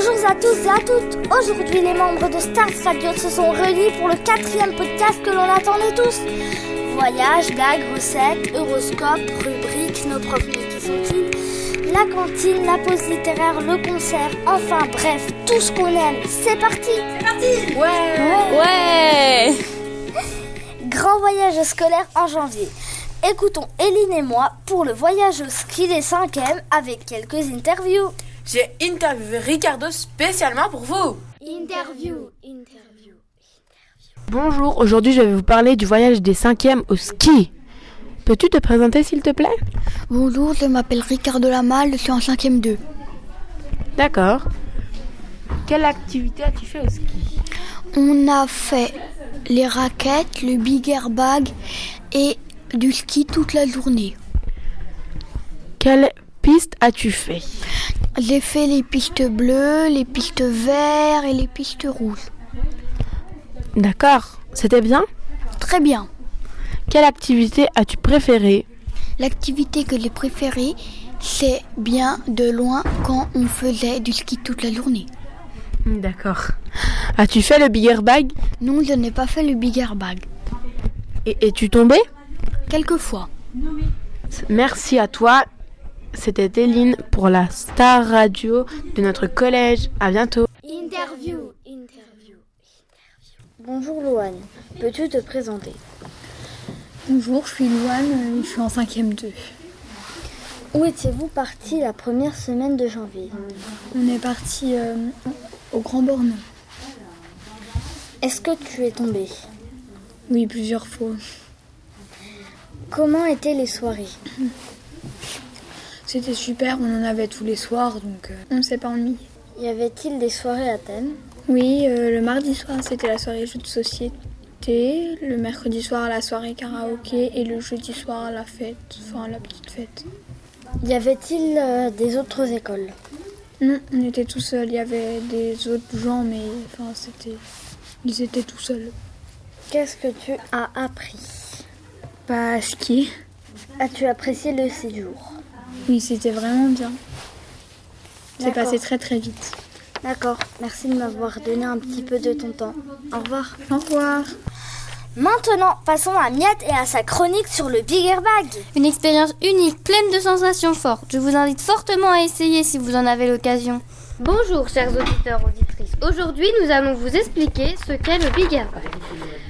Bonjour à tous et à toutes. Aujourd'hui, les membres de Stars Radio se sont réunis pour le quatrième podcast que l'on attendait tous. Voyage, blagues, recettes, horoscope, rubriques, nos profs qui sont-ils? La cantine, la pause littéraire, le concert, enfin bref, tout ce qu'on aime. C'est parti C'est parti Ouais Ouais, Grand voyage scolaire en janvier. Écoutons Eline et moi pour le voyage au ski des 5e avec quelques interviews. J'ai interviewé Ricardo spécialement pour vous. Interview, interview. Bonjour, aujourd'hui je vais vous parler du voyage des cinquièmes au ski. Peux-tu te présenter s'il te plaît? Bonjour, je m'appelle Ricardo Lamal, je suis en 5ème 2. D'accord. Quelle activité as-tu fait au ski? On a fait les raquettes, le big airbag et du ski toute la journée. Quelle piste as-tu fait? J'ai fait les pistes bleues, les pistes vertes et les pistes rouges. D'accord. C'était bien? Très bien. Quelle activité as-tu préférée? L'activité que j'ai préférée, c'est bien de loin quand on faisait du ski toute la journée. D'accord. As-tu fait le big airbag Non, je n'ai pas fait le big airbag. et es-tu tombé Quelquefois. Merci à toi. C'était Eline pour la Star Radio de notre collège. À bientôt. Interview, interview. Bonjour Louane, peux-tu te présenter? Bonjour, je suis Louane, je suis en 5ème 2. Où étiez-vous parti la première semaine de janvier? On est parti euh, au Grand Bornand. Est-ce que tu es tombé? Oui, plusieurs fois. Comment étaient les soirées? C'était super, on en avait tous les soirs, donc euh, on ne s'est pas ennuyé. Y avait-il des soirées à thème? Oui, euh, le mardi soir, c'était la soirée jeux de société. Le mercredi soir, la soirée karaoké. Et le jeudi soir, la fête, enfin la petite fête. Y avait-il euh, des autres écoles? Non, on était tout seuls. Il y avait des autres gens, mais enfin, c'était. Ils étaient tout seuls. Qu'est-ce que tu as appris? Pas à skier. As-tu apprécié le séjour? Oui, c'était vraiment bien. C'est passé très très vite. D'accord, merci de m'avoir donné un petit peu de ton temps. Au revoir. Au revoir. Maintenant, passons à Miette et à sa chronique sur le Big Airbag. Une expérience unique, pleine de sensations fortes. Je vous invite fortement à essayer si vous en avez l'occasion. Bonjour chers auditeurs, auditrices. Aujourd'hui, nous allons vous expliquer ce qu'est le Big Airbag.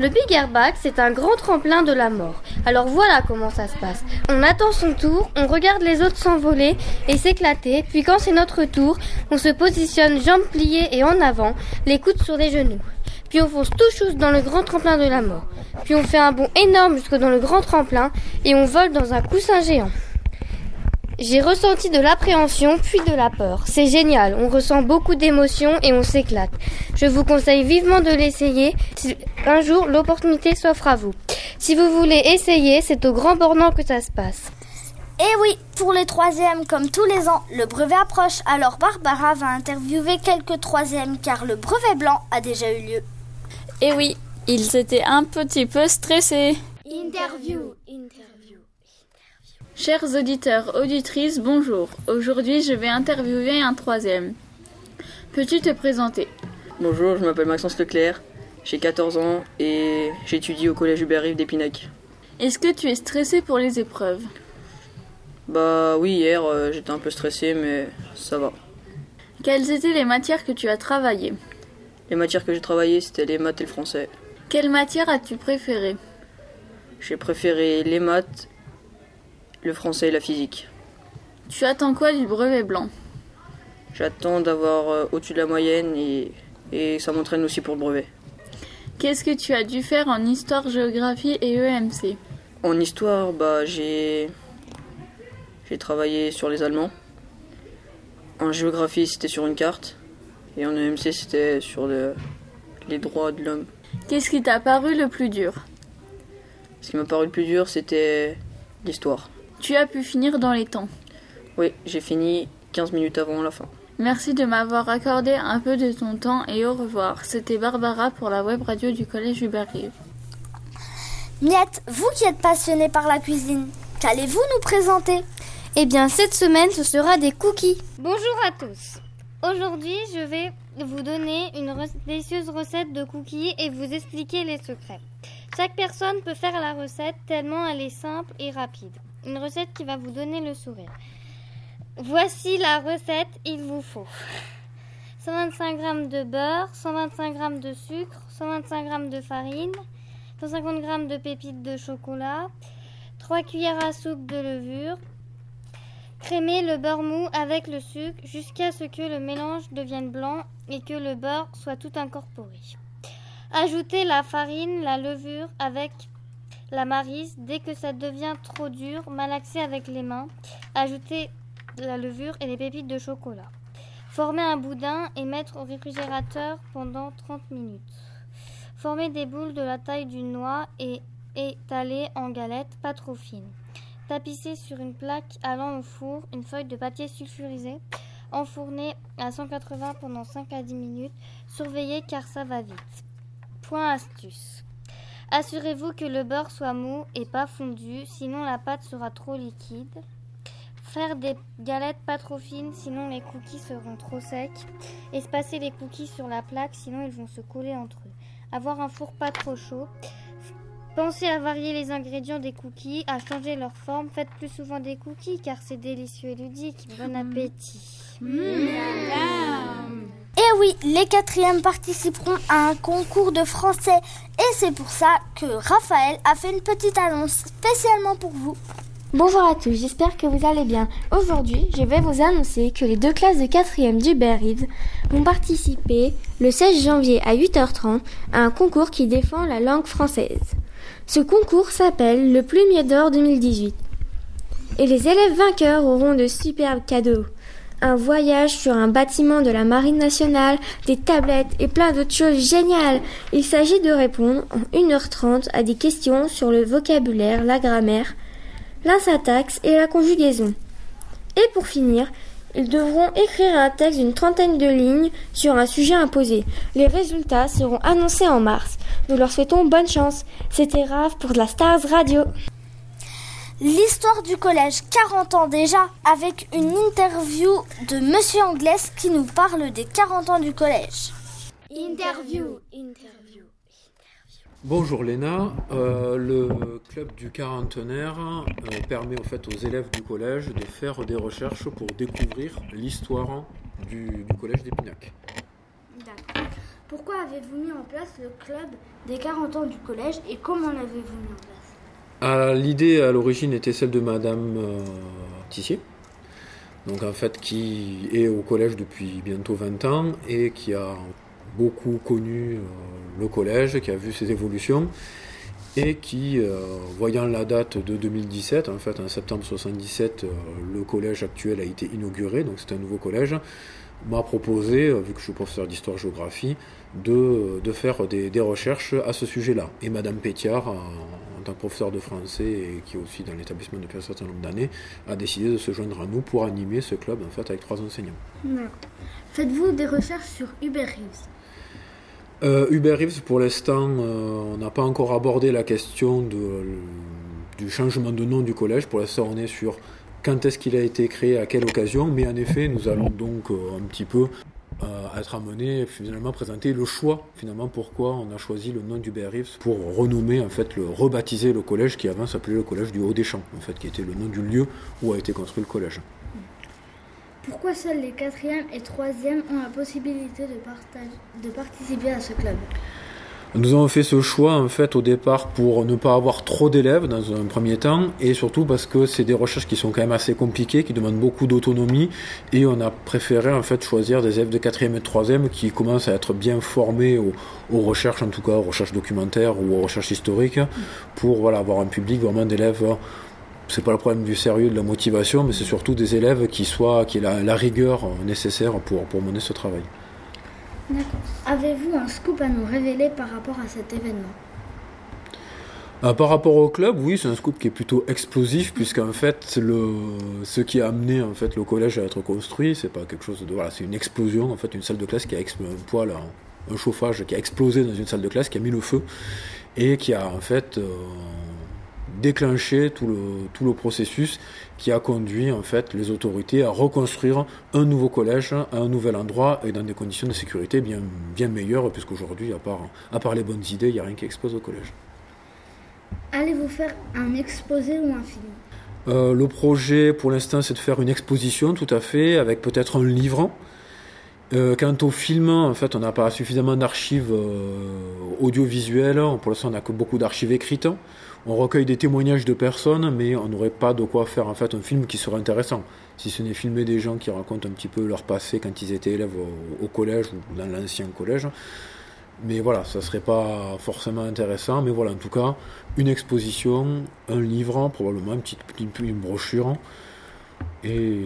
Le Big Airbag, c'est un grand tremplin de la mort. Alors voilà comment ça se passe. On attend son tour, on regarde les autres s'envoler et s'éclater, puis quand c'est notre tour, on se positionne jambes pliées et en avant, les coudes sur les genoux. Puis on fonce tout chousse dans le grand tremplin de la mort. Puis on fait un bond énorme jusque dans le grand tremplin et on vole dans un coussin géant. J'ai ressenti de l'appréhension puis de la peur. C'est génial, on ressent beaucoup d'émotions et on s'éclate. Je vous conseille vivement de l'essayer si un jour l'opportunité s'offre à vous. Si vous voulez essayer, c'est au Grand Bornand que ça se passe. Et oui, pour les troisièmes, comme tous les ans, le brevet approche. Alors Barbara va interviewer quelques troisièmes car le brevet blanc a déjà eu lieu. Et oui, ils étaient un petit peu stressés. Interview, interview. Chers auditeurs, auditrices, bonjour. Aujourd'hui, je vais interviewer un troisième. Peux-tu te présenter? Bonjour, je m'appelle Maxence Leclerc, j'ai 14 ans et j'étudie au collège Hubert Rive d'Épinac. Est-ce que tu es stressé pour les épreuves? Bah oui, hier euh, j'étais un peu stressé mais ça va. Quelles étaient les matières que tu as travaillées? Les matières que j'ai travaillées c'était les maths et le français. Quelle matière as-tu préférée? J'ai préféré les maths, le français et la physique. Tu attends quoi du brevet blanc? J'attends d'avoir euh, au-dessus de la moyenne et, et ça m'entraîne aussi pour le brevet. Qu'est-ce que tu as dû faire en histoire, géographie et EMC En histoire, bah j'ai j'ai travaillé sur les Allemands. En géographie, c'était sur une carte et en EMC, c'était sur le- les droits de l'homme. Qu'est-ce qui t'a paru le plus dur? Ce qui m'a paru le plus dur, c'était l'histoire. Tu as pu finir dans les temps. Oui, j'ai fini 15 minutes avant la fin. Merci de m'avoir accordé un peu de ton temps et au revoir. C'était Barbara pour la web radio du collège Hubert Rive. Miette, vous qui êtes passionnée par la cuisine, qu'allez-vous nous présenter? Eh bien, cette semaine, ce sera des cookies. Bonjour à tous. Aujourd'hui, je vais vous donner une délicieuse recette de cookies et vous expliquer les secrets. Chaque personne peut faire la recette tellement elle est simple et rapide. Une recette qui va vous donner le sourire. Voici la recette, il vous faut 125 g de beurre, 125 g de sucre, 125 g de farine, 150 g de pépites de chocolat, 3 cuillères à soupe de levure. Crémez le beurre mou avec le sucre jusqu'à ce que le mélange devienne blanc et que le beurre soit tout incorporé. Ajoutez la farine, la levure avec la marise. Dès que ça devient trop dur, malaxez avec les mains. Ajoutez la levure et les pépites de chocolat. Formez un boudin et mettre au réfrigérateur pendant 30 minutes. Formez des boules de la taille d'une noix et étalez en galettes pas trop fines. Tapissez sur une plaque allant au four une feuille de papier sulfurisé. Enfournez à 180 pendant 5 à 10 minutes. Surveillez car ça va vite. Point astuce. Assurez-vous que le beurre soit mou et pas fondu, sinon la pâte sera trop liquide. Faire des galettes pas trop fines, sinon les cookies seront trop secs. Espacer les cookies sur la plaque, sinon ils vont se coller entre eux. Avoir un four pas trop chaud. Pensez à varier les ingrédients des cookies, à changer leur forme. Faites plus souvent des cookies car c'est délicieux et ludique. Bon appétit. Et oui, les quatrièmes participeront à un concours de français et c'est pour ça que Raphaël a fait une petite annonce spécialement pour vous. Bonjour à tous, j'espère que vous allez bien. Aujourd'hui, je vais vous annoncer que les deux classes de 4e du Berrives vont participer le 16 janvier à 8h30 à un concours qui défend la langue française. Ce concours s'appelle le Plumier d'Or 2018. Et les élèves vainqueurs auront de superbes cadeaux. Un voyage sur un bâtiment de la Marine nationale, des tablettes et plein d'autres choses géniales. Il s'agit de répondre en 1h30 à des questions sur le vocabulaire, la grammaire, la syntaxe et la conjugaison. Et pour finir, ils devront écrire un texte d'une trentaine de lignes sur un sujet imposé. Les résultats seront annoncés en mars. Nous leur souhaitons bonne chance. C'était Raph pour la Stars Radio. L'histoire du collège, 40 ans déjà, avec une interview de Monsieur Anglès qui nous parle des 40 ans du collège. Interview, interview. Bonjour Léna, Euh, le club du quarantenaire euh, permet en fait aux élèves du collège de faire des recherches pour découvrir l'histoire du, du collège d'Épinac. D'accord. Pourquoi avez-vous mis en place le club des 40 ans du collège et comment l'avez-vous mis en place? L'idée à l'origine était celle de Madame euh, Tissier, donc en fait qui est au collège depuis bientôt 20 ans et qui a beaucoup connu euh, le collège, qui a vu ses évolutions et qui, euh, voyant la date de 2017, en fait en septembre 77, euh, le collège actuel a été inauguré, donc c'est un nouveau collège, m'a proposé, euh, vu que je suis professeur d'histoire-géographie, de, de faire des, des recherches à ce sujet-là. Et Madame Pétiard, en, en tant que professeur de français et qui est aussi dans l'établissement depuis un certain nombre d'années, a décidé de se joindre à nous pour animer ce club en fait avec trois enseignants. Faites-vous des recherches sur Uber Reeves? Euh, Uber Eats, pour l'instant, euh, on n'a pas encore abordé la question de, euh, du changement de nom du collège. Pour l'instant, on est sur quand est-ce qu'il a été créé, à quelle occasion. Mais en effet, nous allons donc euh, un petit peu euh, être amenés finalement à présenter le choix, finalement, pourquoi on a choisi le nom d'Uber Eats pour renommer, en fait, le rebaptiser le collège qui avant s'appelait le collège du Haut-des-Champs, en fait, qui était le nom du lieu où a été construit le collège. Pourquoi seuls les 4e et 3e ont la possibilité de participer à ce club? Nous avons fait ce choix en fait au départ pour ne pas avoir trop d'élèves dans un premier temps et surtout parce que c'est des recherches qui sont quand même assez compliquées, qui demandent beaucoup d'autonomie et on a préféré en fait choisir des élèves de 4e et de 3e qui commencent à être bien formés aux, aux recherches en tout cas, aux recherches documentaires ou aux recherches historiques pour voilà avoir un public vraiment d'élèves c'est pas le problème du sérieux, de la motivation, mais c'est surtout des élèves qui soient, qui aient la, la rigueur nécessaire pour, pour mener ce travail. D'accord. Avez-vous un scoop à nous révéler par rapport à cet événement? Euh, par rapport au club, oui, c'est un scoop qui est plutôt explosif, puisqu'en fait, le, ce qui a amené en fait le collège à être construit, c'est pas quelque chose de voilà, c'est une explosion, en fait, une salle de classe qui a explosé, un, un chauffage qui a explosé dans une salle de classe, qui a mis le feu et qui a en fait euh, déclenché tout le, tout le processus qui a conduit en fait les autorités à reconstruire un nouveau collège à un nouvel endroit et dans des conditions de sécurité bien, bien meilleures, puisqu'aujourd'hui, à part, à part les bonnes idées, il n'y a rien qui expose au collège. Allez-vous faire un exposé ou un film? Euh, Le projet, pour l'instant, c'est de faire une exposition, tout à fait, avec peut-être un livre. Euh, quant au film, en fait, on n'a pas suffisamment d'archives euh, audiovisuelles. Pour l'instant, on n'a que beaucoup d'archives écrites. On recueille des témoignages de personnes, mais on n'aurait pas de quoi faire en fait un film qui serait intéressant. Si ce n'est filmer des gens qui racontent un petit peu leur passé quand ils étaient élèves au, collège ou dans l'ancien collège. Mais voilà, ça serait pas forcément intéressant. Mais voilà, en tout cas, une exposition, un livre, probablement une petite brochure. Et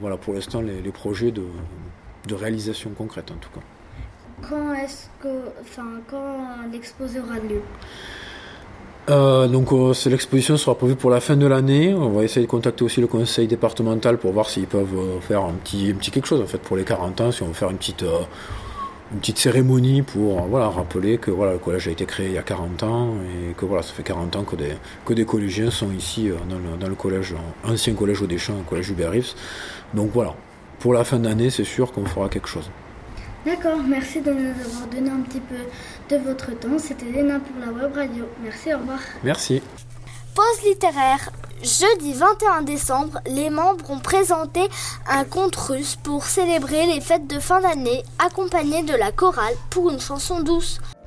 voilà, pour l'instant, les, projets de, de, réalisation concrète, en tout cas. Quand est-ce que, enfin, quand l'exposé aura lieu? Euh, donc euh, l'exposition sera prévue pour la fin de l'année. On va essayer de contacter aussi le conseil départemental pour voir s'ils peuvent euh, faire un petit, un petit quelque chose en fait pour les 40 ans, si on veut faire une petite euh, une petite cérémonie pour voilà, rappeler que voilà, le collège a été créé il y a 40 ans et que voilà, ça fait 40 ans que des, que des collégiens sont ici dans le, dans le collège, ancien collège Audechamps, le collège Hubert Reeves. Donc voilà, pour la fin d'année, c'est sûr qu'on fera quelque chose. D'accord, merci de nous avoir donné un petit peu de votre temps. C'était Léna pour la web radio. Merci, au revoir. Merci. Pause littéraire. Jeudi 21 décembre, les membres ont présenté un conte russe pour célébrer les fêtes de fin d'année, accompagné de la chorale pour une chanson douce. Douce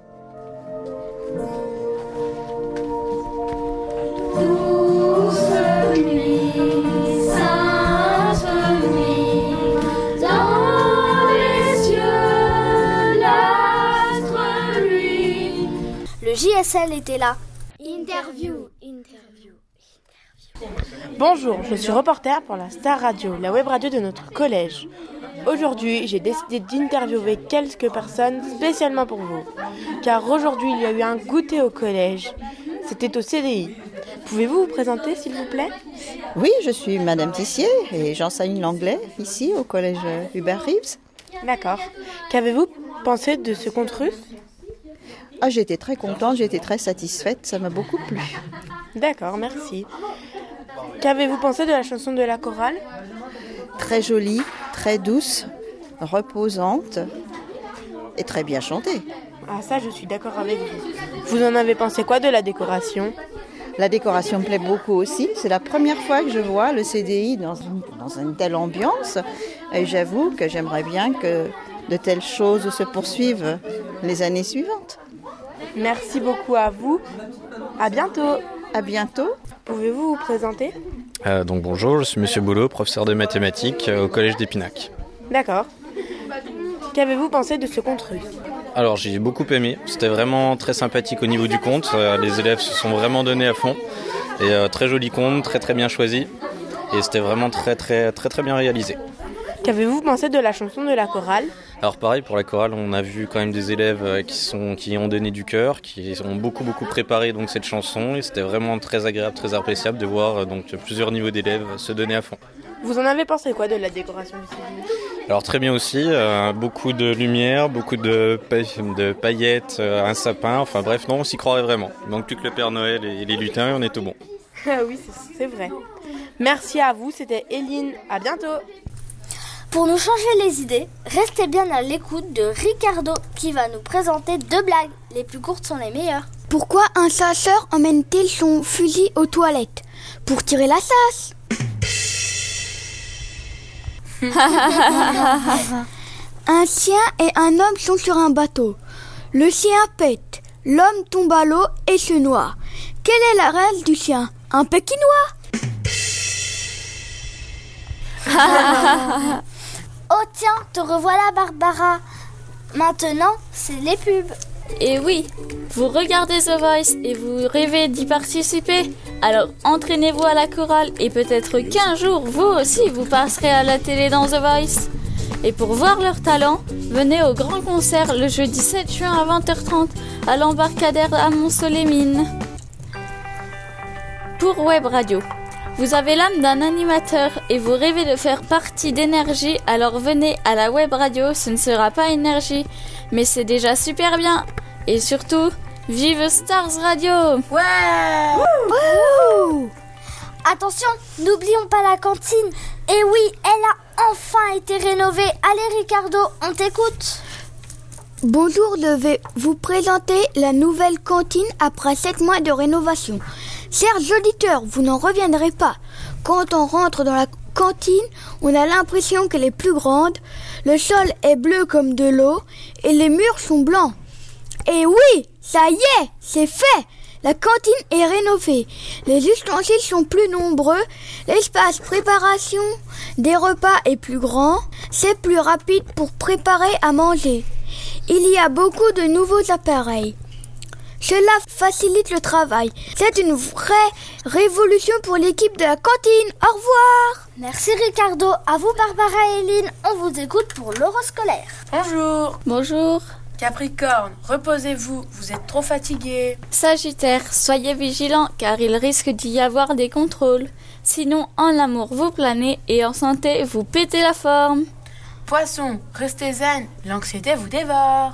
Le JSL était là. Interview, interview. Bonjour, je suis reporter pour la Star Radio, la web radio de notre collège. Aujourd'hui, j'ai décidé d'interviewer quelques personnes spécialement pour vous. Car aujourd'hui, il y a eu un goûter au collège. C'était au CDI. Pouvez-vous vous présenter, s'il vous plaît? Oui, je suis Madame Tissier et j'enseigne l'anglais ici au collège Hubert Reeves. D'accord. Qu'avez-vous pensé de ce conte russe ah, J'étais très contente, j'étais très satisfaite, ça m'a beaucoup plu. D'accord, merci. Qu'avez-vous pensé de la chanson de la chorale? Très jolie, très douce, reposante et très bien chantée. Ah ça, je suis d'accord avec vous. Vous en avez pensé quoi de la décoration? La décoration me plaît beaucoup aussi. C'est la première fois que je vois le CDI dans une, dans une telle ambiance. Et j'avoue que j'aimerais bien que de telles choses se poursuivent les années suivantes. Merci beaucoup à vous. À bientôt. À bientôt. Pouvez-vous vous présenter? Euh, Donc bonjour, je suis Monsieur Boulot, professeur de mathématiques euh, au collège d'Épinac. D'accord. Qu'avez-vous pensé de ce conte russe Alors j'ai beaucoup aimé, c'était vraiment très sympathique au niveau du conte, euh, les élèves se sont vraiment donnés à fond. Et euh, très joli conte, très très bien choisi. Et c'était vraiment très très très très bien réalisé. Qu'avez-vous pensé de la chanson de la chorale? Alors pareil pour la chorale, on a vu quand même des élèves qui sont qui ont donné du cœur, qui ont beaucoup beaucoup préparé donc cette chanson et c'était vraiment très agréable, très appréciable de voir donc plusieurs niveaux d'élèves se donner à fond. Vous en avez pensé quoi de la décoration du CDI Alors très bien aussi, euh, beaucoup de lumière, beaucoup de, pa de paillettes, euh, un sapin, enfin bref non, on s'y croirait vraiment. Il manque plus que le Père Noël et, les lutins et on est tout bon. Ah oui, c'est vrai. Merci à vous, c'était Eline, à bientôt pour nous changer les idées, restez bien à l'écoute de Ricardo qui va nous présenter deux blagues. Les plus courtes sont les meilleures. Pourquoi un chasseur emmène-t-il son fusil aux toilettes Pour tirer la chasse. un chien et un homme sont sur un bateau. Le chien pète, l'homme tombe à l'eau et se noie. Quelle est la race du chien? Un pékinois te revoilà Barbara. Maintenant, c'est les pubs. Et oui, vous regardez The Voice et vous rêvez d'y participer. Alors entraînez-vous à la chorale et peut-être qu'un jour, vous aussi, vous passerez à la télé dans The Voice. Et pour voir leur talent, venez au grand concert le jeudi 7 juin à 20h30 à l'embarcadère à Mont-Solémine. Pour Web Radio. Vous avez l'âme d'un animateur et vous rêvez de faire partie d'énergie, alors venez à la web radio, ce ne sera pas énergie, mais c'est déjà super bien. Et surtout, Vive Stars Radio Ouais Attention, n'oublions pas la cantine. Et oui, elle a enfin été rénovée. Allez Ricardo, on t'écoute. Bonjour, je vais vous présenter la nouvelle cantine après 7 mois de rénovation. Chers auditeurs, vous n'en reviendrez pas. Quand on rentre dans la cantine, on a l'impression qu'elle est plus grande. Le sol est bleu comme de l'eau et les murs sont blancs. Et oui, ça y est, c'est fait. La cantine est rénovée. Les ustensiles sont plus nombreux. L'espace préparation des repas est plus grand. C'est plus rapide pour préparer à manger. Il y a beaucoup de nouveaux appareils. Cela facilite le travail. C'est une vraie révolution pour l'équipe de la cantine. Au revoir. Merci Ricardo. À vous Barbara et Eline. On vous écoute pour l'horoscolaire. Bonjour. Bonjour. Capricorne, reposez-vous, vous êtes trop fatigué. Sagittaire, soyez vigilant car il risque d'y avoir des contrôles. Sinon, en amour, vous planez et en santé, vous pétez la forme. Poisson, restez zen, l'anxiété vous dévore.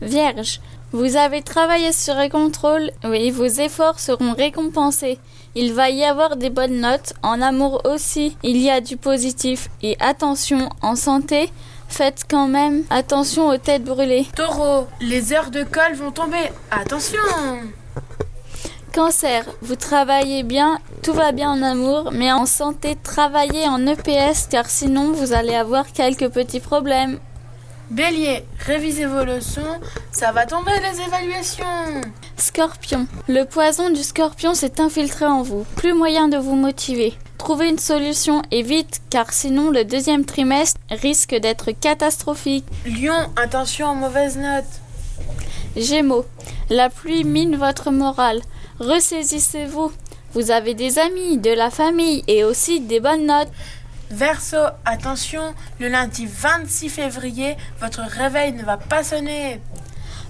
Vierge, vous avez travaillé sur les contrôles, oui, vos efforts seront récompensés. Il va y avoir des bonnes notes, en amour aussi, il y a du positif. Et attention, en santé, faites quand même attention aux têtes brûlées. Taureau, les heures de colle vont tomber, attention Cancer, vous travaillez bien, tout va bien en amour, mais en santé, travaillez en EPS car sinon vous allez avoir quelques petits problèmes. Bélier, révisez vos leçons, ça va tomber les évaluations. Scorpion, le poison du scorpion s'est infiltré en vous, plus moyen de vous motiver. Trouvez une solution et vite car sinon le deuxième trimestre risque d'être catastrophique. Lion, attention aux mauvaises notes. Gémeaux, la pluie mine votre morale. Ressaisissez-vous. Vous avez des amis, de la famille et aussi des bonnes notes. Verseau, attention, le lundi 26 février, votre réveil ne va pas sonner.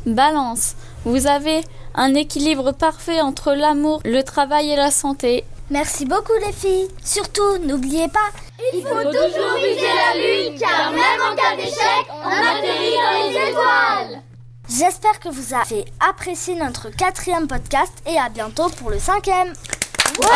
Balance, vous avez un équilibre parfait entre l'amour, le travail et la santé. Merci beaucoup les filles. Surtout, n'oubliez pas, il faut toujours viser la lune car même en cas d'échec, on atterrit dans les étoiles. J'espère que vous avez apprécié notre quatrième podcast et à bientôt pour le cinquième. Ouais